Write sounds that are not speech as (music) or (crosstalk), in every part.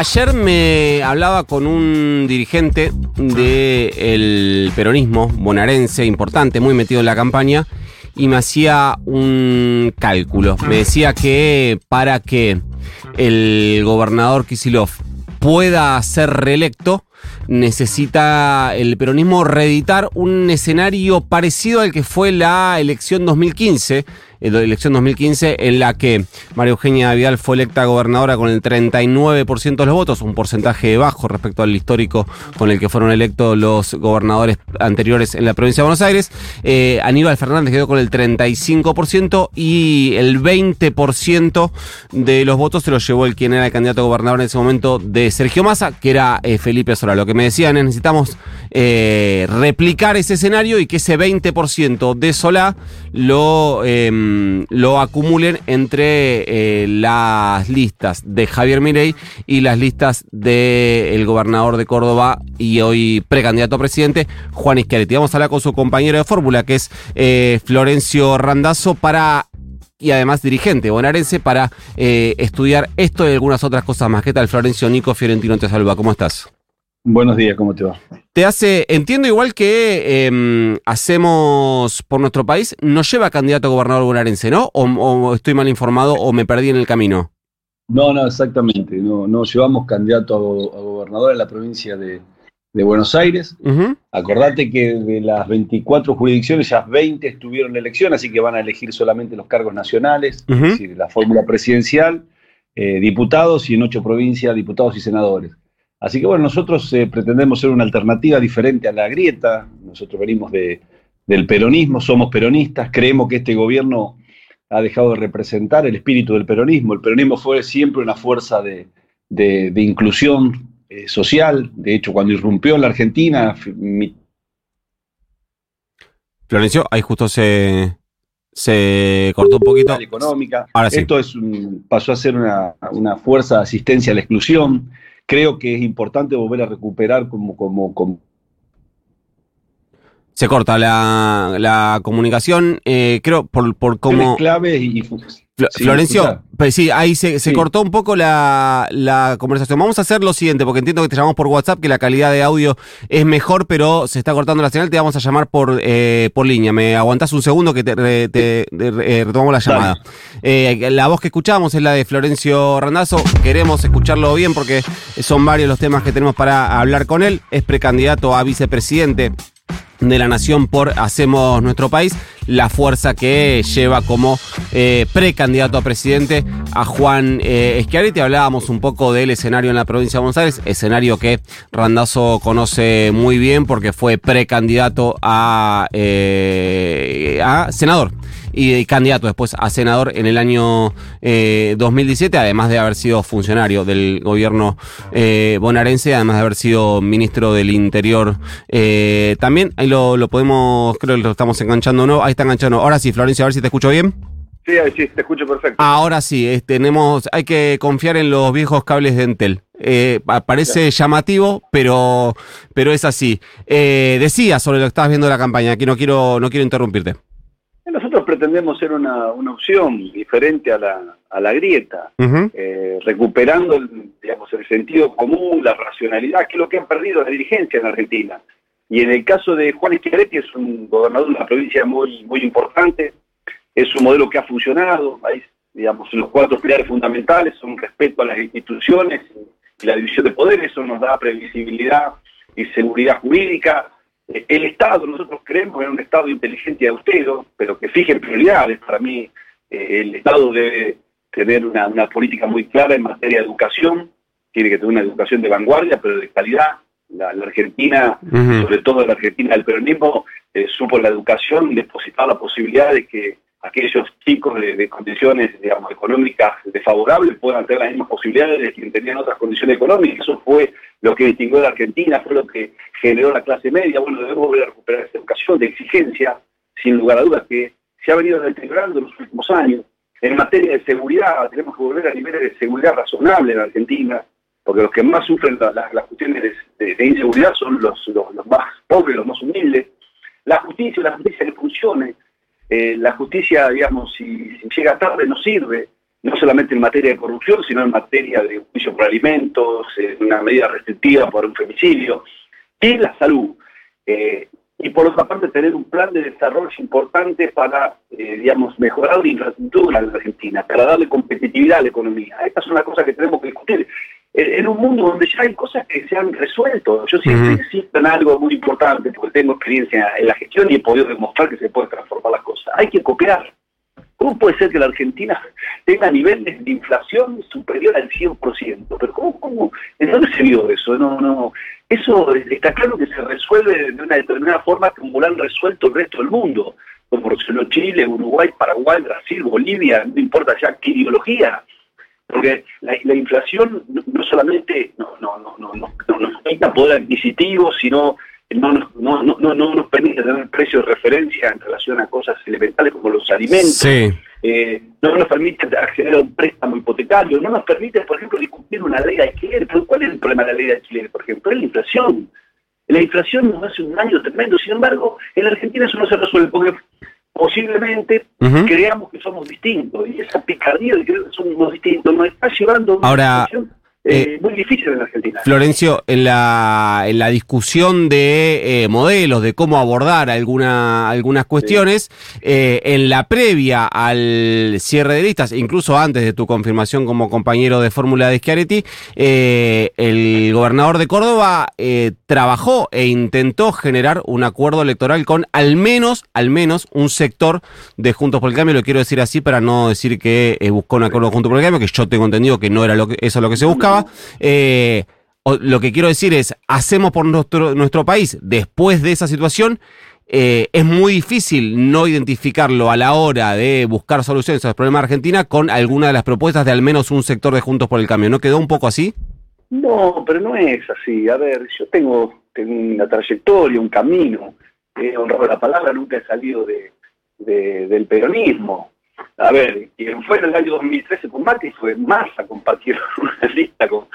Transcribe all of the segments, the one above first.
Ayer me hablaba con un dirigente del peronismo bonaerense importante, muy metido en la campaña, y me hacía un cálculo. Me decía que para que el gobernador Kisilov pueda ser reelecto, necesita el peronismo reeditar un escenario parecido al que fue la elección 2015 en la elección 2015, en la que María Eugenia Vidal fue electa gobernadora con el 39% de los votos, un porcentaje bajo respecto al histórico con el que fueron electos los gobernadores anteriores en la provincia de Buenos Aires. Eh, Aníbal Fernández quedó con el 35% y el 20% de los votos se los llevó el quien era el candidato gobernador en ese momento de Sergio Massa, que era eh, Felipe Sola. Lo que me decían es necesitamos eh, replicar ese escenario y que ese 20% de Solá lo... Em, Mm, lo acumulen entre eh, las listas de Javier Mirey y las listas del gobernador de Córdoba y hoy precandidato a presidente, Juan Schiaretti. Vamos a hablar con su compañero de fórmula, que es eh, Florencio Randazo, para y además dirigente bonaerense para eh, estudiar esto y algunas otras cosas más. ¿Qué tal, Florencio? Nico Fiorentino te saluda. ¿Cómo estás? Buenos días, ¿cómo te va? Te hace, entiendo igual que em, hacemos por nuestro país, nos lleva candidato a gobernador bonaerense, ¿no? O, estoy mal informado o me perdí en el camino? No, no, exactamente. No, no llevamos candidato a, gobernador en la provincia de, Buenos Aires. Acordate que de las 24 jurisdicciones ya 20 estuvieron en elección, así que van a elegir solamente los cargos nacionales, es decir, la fórmula presidencial, eh, diputados y en ocho provincias diputados y senadores. Así que bueno, nosotros eh, pretendemos ser una alternativa diferente a la grieta, nosotros venimos de, del peronismo, somos peronistas, creemos que este gobierno ha dejado de representar el espíritu del peronismo. El peronismo fue siempre una fuerza de, inclusión eh, social, de hecho cuando irrumpió en la Argentina... Florencio, ahí justo se, se cortó un poquito. Económica. Esto es pasó a ser una, una fuerza de asistencia a la exclusión creo que es importante volver a recuperar como, como, como se corta la, la comunicación, eh, creo, por, por cómo... Clave y, Florencio, pues sí, ahí se, cortó un poco la, la, conversación. Vamos a hacer lo siguiente, porque entiendo que te llamamos por WhatsApp, que la calidad de audio es mejor, pero se está cortando la señal, te vamos a llamar por, eh, por línea. ¿Me aguantás un segundo que te, te, eh, retomamos la llamada? Eh, la voz que escuchamos es la de Florencio Randazo, queremos escucharlo bien porque son varios los temas que tenemos para hablar con él. Es precandidato a vicepresidente de la nación por Hacemos Nuestro País, la fuerza que lleva como eh, precandidato a presidente a Juan eh, Schiaretti. Hablábamos un poco del escenario en la provincia de Buenos Aires, escenario que Randazo conoce muy bien porque fue precandidato a, eh, a senador y candidato después a senador en el año 2017, eh, además de haber sido funcionario del gobierno eh, bonaerense, además de haber sido ministro del Interior eh, también. Ahí lo, podemos, creo que lo estamos enganchando, ¿no? Ahí está enganchando. Ahora sí, Florencia, a ver si te escucho bien. Sí, sí, te escucho perfecto. Ahora sí, tenemos, hay que confiar en los viejos cables de Entel. parece llamativo, pero, pero es así. decía sobre lo que estabas viendo de la campaña, aquí no quiero, no quiero interrumpirte. Nosotros pretendemos ser una, una opción diferente a la, a la grieta, eh, recuperando el, digamos, el sentido común, la racionalidad, que es lo que han perdido la dirigencia en Argentina. Y en el caso de Juan Schiaretti es un gobernador de una provincia muy, muy importante, es un modelo que ha funcionado, hay, digamos, los cuatro pilares fundamentales son respeto a las instituciones y la división de poderes, eso nos da previsibilidad y seguridad jurídica, el Estado, nosotros creemos en un Estado inteligente y austero, pero que fije prioridades. Para mí, eh, el Estado debe tener una, política muy clara en materia de educación, tiene que tener una educación de vanguardia, pero de calidad. La, Argentina, sobre todo la Argentina del peronismo, eh, supo la educación depositar la posibilidad de que aquellos chicos de, condiciones digamos, económicas desfavorables puedan tener las mismas posibilidades de quienes tenían otras condiciones económicas. Eso fue lo que distinguió a la Argentina, fue lo que generó la clase media. Bueno, debemos volver a recuperar esa educación de exigencia, sin lugar a dudas, que se ha venido deteriorando en los últimos años. En materia de seguridad, tenemos que volver a niveles de seguridad razonable en Argentina, porque los que más sufren las cuestiones de, inseguridad son los, los, más pobres, los más humildes. La justicia, la justicia que funcione, eh, la justicia, digamos, si, llega tarde no sirve. no solamente en materia de corrupción, sino en materia de juicio por alimentos, en una medida restrictiva por un femicidio, y la salud. Eh, y por otra parte tener un plan de desarrollo importante para, eh, digamos, mejorar la infraestructura en la Argentina, para darle competitividad a la economía. Estas son las cosas que tenemos que discutir. En, un mundo donde ya hay cosas que se han resuelto, yo siempre insisto en algo muy importante, porque tengo experiencia en la gestión y he podido demostrar que se pueden transformar las cosas. Hay que copiar. ¿Cómo puede ser que la Argentina tenga niveles de inflación superior al 100%? Pero ¿cómo, cómo? ¿En dónde se vio eso? No, no. Eso está claro que se resuelve de una determinada forma como lo han resuelto el resto del mundo, como resolvió Chile, Uruguay, Paraguay, Brasil, Bolivia, no importa ya qué ideología. Porque la, inflación no, solamente no, no, no, no, no, no nos quita poder adquisitivo, sino no nos, no, no, no, nos permite tener precios de referencia en relación a cosas elementales como los alimentos, eh, no nos permite acceder a un préstamo hipotecario, no nos permite, por ejemplo, discutir una ley de alquiler. ¿Pero ¿Cuál es el problema de la ley de alquiler, por ejemplo? Es la inflación. La inflación nos hace un daño tremendo, sin embargo, en la Argentina eso no se resuelve porque posiblemente creamos que somos distintos y esa picardía de creer que somos distintos nos está llevando a una Ahora, eh, muy difícil en Argentina. Florencio, en la, en la discusión de eh, modelos, de cómo abordar alguna, algunas cuestiones, eh, en la previa al cierre de listas, incluso antes de tu confirmación como compañero de fórmula de Schiaretti, el gobernador de Córdoba trabajó e intentó generar un acuerdo electoral con al menos, al menos un sector de Juntos por el Cambio, lo quiero decir así para no decir que buscó un acuerdo Juntos por el Cambio, que yo tengo entendido que no era lo que, eso lo que se buscaba. Eh, lo que quiero decir es, hacemos por nuestro, nuestro país después de esa situación. Eh, es muy difícil no identificarlo a la hora de buscar soluciones a los problemas de Argentina con alguna de las propuestas de al menos un sector de Juntos por el Cambio. ¿No quedó un poco así? No, pero no es así. A ver, yo tengo, una trayectoria, un camino. He honrado la palabra, nunca he salido de, del peronismo. A ver, quien fue en el año 2013 con Macri fue más a compartir (laughs) una lista con,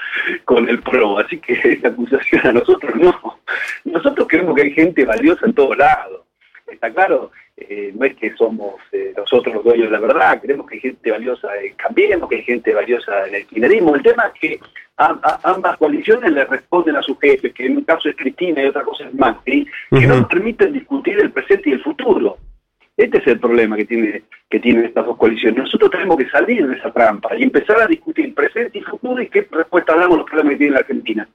con el PRO, así que (laughs) esa acusación a nosotros no. Nosotros creemos que hay gente valiosa en todos lados. Está claro, eh, no es que somos eh, nosotros los dueños de la verdad, creemos que hay gente valiosa en Cambiemos, que hay gente valiosa en el kirchnerismo. El tema es que ambas coaliciones le responden a sus jefes, que en un caso es Cristina y otra cosa es Macri, que no nos permiten discutir el presente y el futuro. Este es el problema que tiene que tienen estas dos coaliciones. Nosotros tenemos que salir de esa trampa y empezar a discutir presente y futuro y qué respuesta damos a los problemas que tiene la Argentina.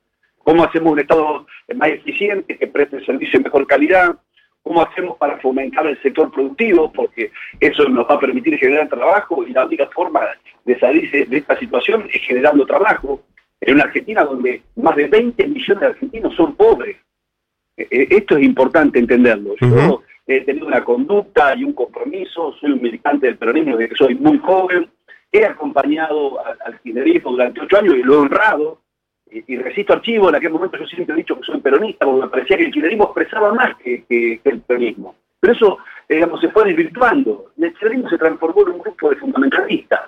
¿Cómo hacemos un Estado más eficiente, que preste servicio de mejor calidad? ¿Cómo hacemos para fomentar el sector productivo? Porque eso nos va a permitir generar trabajo y la única forma de salir de esta situación es generando trabajo. En una Argentina donde más de 20 millones de argentinos son pobres. E, e, esto es importante entenderlo he tenido una conducta y un compromiso, soy un militante del peronismo desde que soy muy joven, he acompañado al, kirchnerismo durante ocho años y lo he honrado, y, resisto archivo, en aquel momento yo siempre he dicho que soy peronista, porque me parecía que el kirchnerismo expresaba más que, el peronismo. Pero eso, eh, digamos, se fue desvirtuando. El kirchnerismo se transformó en un grupo de fundamentalistas,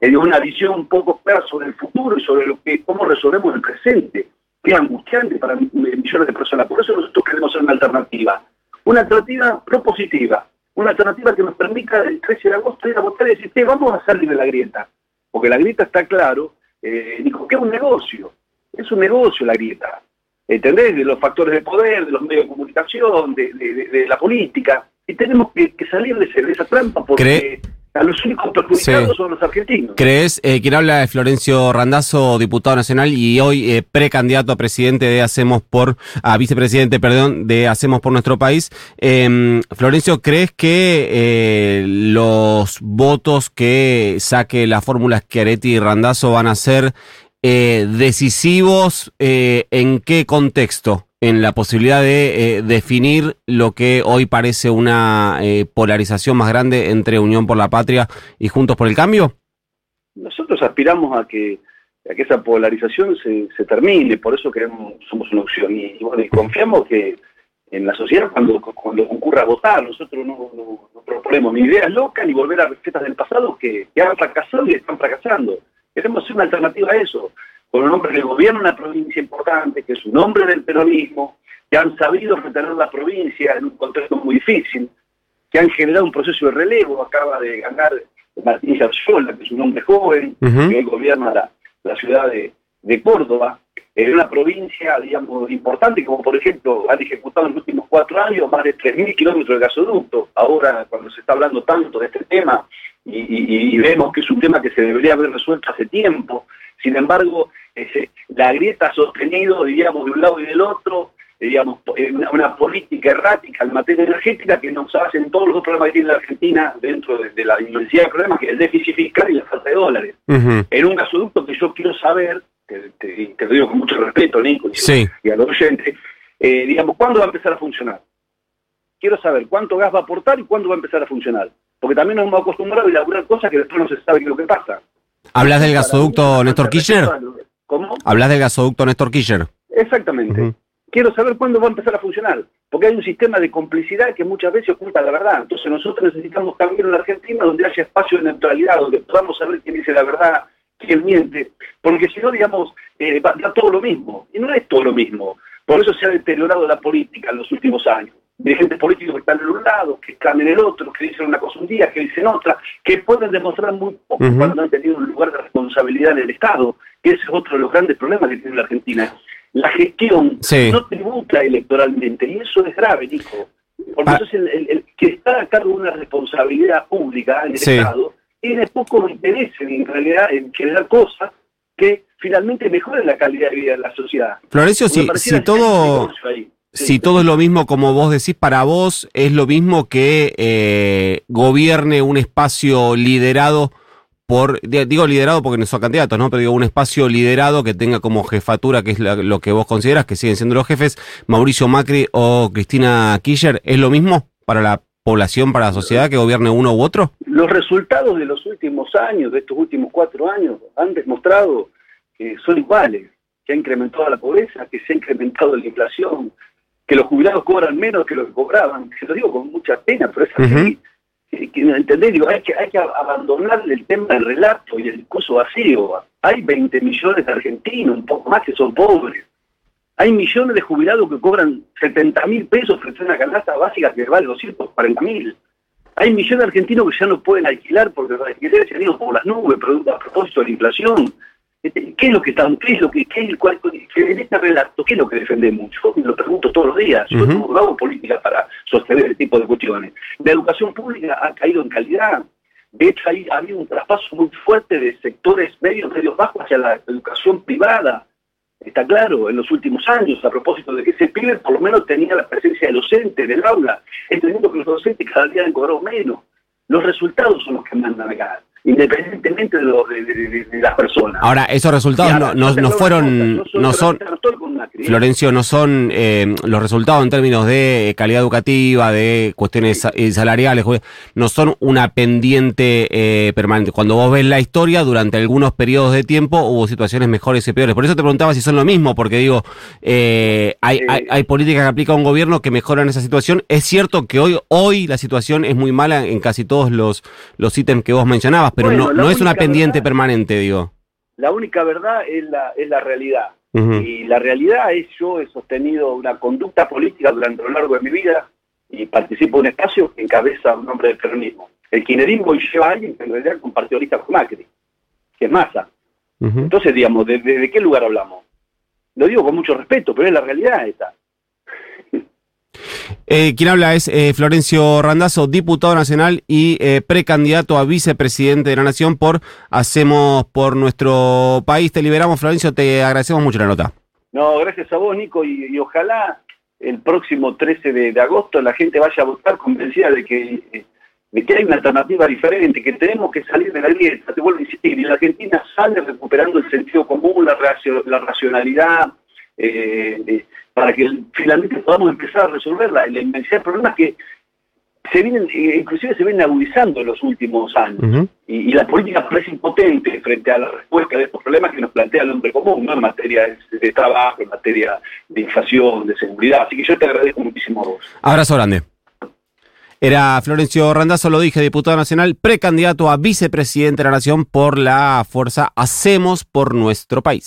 que dio una visión un poco clara sobre el futuro y sobre lo que, cómo resolvemos el presente, que es angustiante para millones de personas. Por eso nosotros queremos ser una alternativa una alternativa propositiva, una alternativa que nos permita el 13 de agosto ir a votar y decir, vamos a salir de la grieta. Porque la grieta está claro, eh, dijo que es un negocio, es un negocio la grieta. ¿Entendés? De los factores de poder, de los medios de comunicación, de, la política. Y tenemos que, salir de, esa trampa porque a los únicos perjudicados son los argentinos. ¿Crees? Eh, quien habla de Florencio Randazo, diputado nacional y hoy eh, precandidato a presidente de Hacemos por, a vicepresidente, perdón, de Hacemos por nuestro país. Em, Florencio, ¿crees que eh, los votos que saque la fórmula Schiaretti y Randazo van a ser eh, decisivos? ¿En qué contexto? En la posibilidad de eh, definir lo que hoy parece una eh, polarización más grande entre Unión por la Patria y Juntos por el Cambio? Nosotros aspiramos a que, que esa polarización se, termine, por eso queremos, somos una opción y, confiamos que en la sociedad cuando, cuando concurra a votar, nosotros no, proponemos ni ideas locas ni volver a recetas del pasado que, que han fracasado y están fracasando. Queremos ser una alternativa a eso con un hombre que gobierna una provincia importante, que es un hombre del peronismo, que han sabido retener la provincia en un contexto muy difícil, que han generado un proceso de relevo, acaba de ganar Martín Garciola, que es un hombre joven, que gobierna la, la ciudad de, de Córdoba, en una provincia, digamos, importante, como por ejemplo, han ejecutado en los últimos cuatro años más de 3.000 kilómetros de gasoducto. Ahora, cuando se está hablando tanto de este tema, y, vemos que es un tema que se debería haber resuelto hace tiempo, sin embargo, la grieta ha sostenido, diríamos, de un lado y del otro, digamos, una, política errática en materia energética que nos hacen todos los problemas que tiene la Argentina dentro de, la inmensidad de problemas, que es el déficit fiscal y la falta de dólares. En un gasoducto que yo quiero saber, te, lo digo con mucho respeto, Nico, y, a los oyentes, eh, digamos, ¿cuándo va a empezar a funcionar? Quiero saber cuánto gas va a aportar y cuándo va a empezar a funcionar. Porque también nos hemos acostumbrado a elaborar cosas que después no se sabe qué es lo que pasa. ¿Hablas del gasoducto Néstor Kirchner? ¿Cómo? ¿Hablas del gasoducto Néstor Kirchner? Exactamente. Quiero saber cuándo va a empezar a funcionar, porque hay un sistema de complicidad que muchas veces oculta la verdad. Entonces nosotros necesitamos cambiar en la Argentina donde haya espacio de neutralidad, donde podamos saber quién dice la verdad, quién miente, porque si no, digamos, eh, va, todo lo mismo. Y no es todo lo mismo. Por eso se ha deteriorado la política en los últimos años. Dirigentes políticos que están en un lado, que están en el otro, que dicen una cosa un día, que dicen otra, que pueden demostrar muy poco cuando han tenido un lugar de responsabilidad en el Estado, que ese es otro de los grandes problemas que tiene la Argentina la gestión no tributa electoralmente, y eso es grave, Nico. Porque ah. entonces el, que está a cargo de una responsabilidad pública en el Estado tiene poco interés en realidad en generar cosas que finalmente mejoren la calidad de vida de la sociedad. Florencio, si, si todo... Si todo es lo mismo, como vos decís, para vos es lo mismo que eh, gobierne un espacio liderado por, digo liderado porque no son candidatos, ¿no? Pero digo un espacio liderado que tenga como jefatura, que es lo que vos consideras que siguen siendo los jefes, Mauricio Macri o Cristina Kirchner, ¿es lo mismo para la población, para la sociedad que gobierne uno u otro? Los resultados de los últimos años, de estos últimos cuatro años, han demostrado que son iguales, que ha incrementado la pobreza, que se ha incrementado la inflación, que los jubilados cobran menos que lo que cobraban. Se lo digo con mucha pena, pero es así que, Digo, hay que, hay que abandonar el tema del relato y el discurso vacío. Hay 20 millones de argentinos, un poco más que son pobres. Hay millones de jubilados que cobran 70 mil pesos frente a una canasta básica que vale 240 mil. Hay millones de argentinos que ya no pueden alquilar porque los alquileres se han ido por las nubes a propósito de la inflación. ¿Qué es lo que están, qué es lo que, qué es el cual, en este relato, qué es lo que defendemos? Yo me lo pregunto todos los días. Yo no hago política para sostener este tipo de cuestiones. La educación pública ha caído en calidad. De hecho, hay, ha habido un traspaso muy fuerte de sectores medios, medios bajos hacia la educación privada. Está claro, en los últimos años, a propósito de que ese pibe por lo menos tenía la presencia de docente del aula, entendiendo que los docentes cada día han cobrado menos. Los resultados son los que mandan acá independientemente de, de, las personas. Ahora, esos resultados no, no, fueron, no, son, Florencio, no son eh, los resultados en términos de calidad educativa, de cuestiones eh, salariales, no son una pendiente eh, permanente. Cuando vos ves la historia, durante algunos periodos de tiempo hubo situaciones mejores y peores. Por eso te preguntaba si son lo mismo, porque digo, hay, hay, hay políticas que aplica un gobierno que mejoran esa situación. Es cierto que hoy, hoy la situación es muy mala en casi todos los, los ítems que vos mencionabas, pero no, no es una pendiente permanente, digo. La única verdad es la, es la realidad. Y la realidad es yo he sostenido una conducta política durante lo largo de mi vida y participo en un espacio que encabeza un hombre del peronismo. El kirchnerismo lleva a alguien que en realidad compartió lista con Macri, que es Massa. Entonces, digamos, ¿de, ¿de, qué lugar hablamos? Lo digo con mucho respeto, pero es la realidad esta. Eh, quien habla es eh, Florencio Randazzo, diputado nacional y eh, precandidato a vicepresidente de la Nación por Hacemos por nuestro país. Te liberamos, Florencio, te agradecemos mucho la nota. No, gracias a vos, Nico, y, ojalá el próximo 13 de, agosto la gente vaya a votar convencida de que, de hay una alternativa diferente, que tenemos que salir de la grieta. Te vuelvo a insistir, y la Argentina sale recuperando el sentido común, la, la racionalidad, eh, para que finalmente podamos empezar a resolver la, inmensidad de problemas que se vienen, eh, inclusive se vienen agudizando en los últimos años. y, la política parece impotente frente a la respuesta de estos problemas que nos plantea el hombre común, en materia de, trabajo, en materia de inflación, de seguridad. Así que yo te agradezco muchísimo a vos. Abrazo grande. Era Florencio Randazzo, lo dije, diputado nacional, precandidato a vicepresidente de la Nación por la fuerza Hacemos por nuestro país.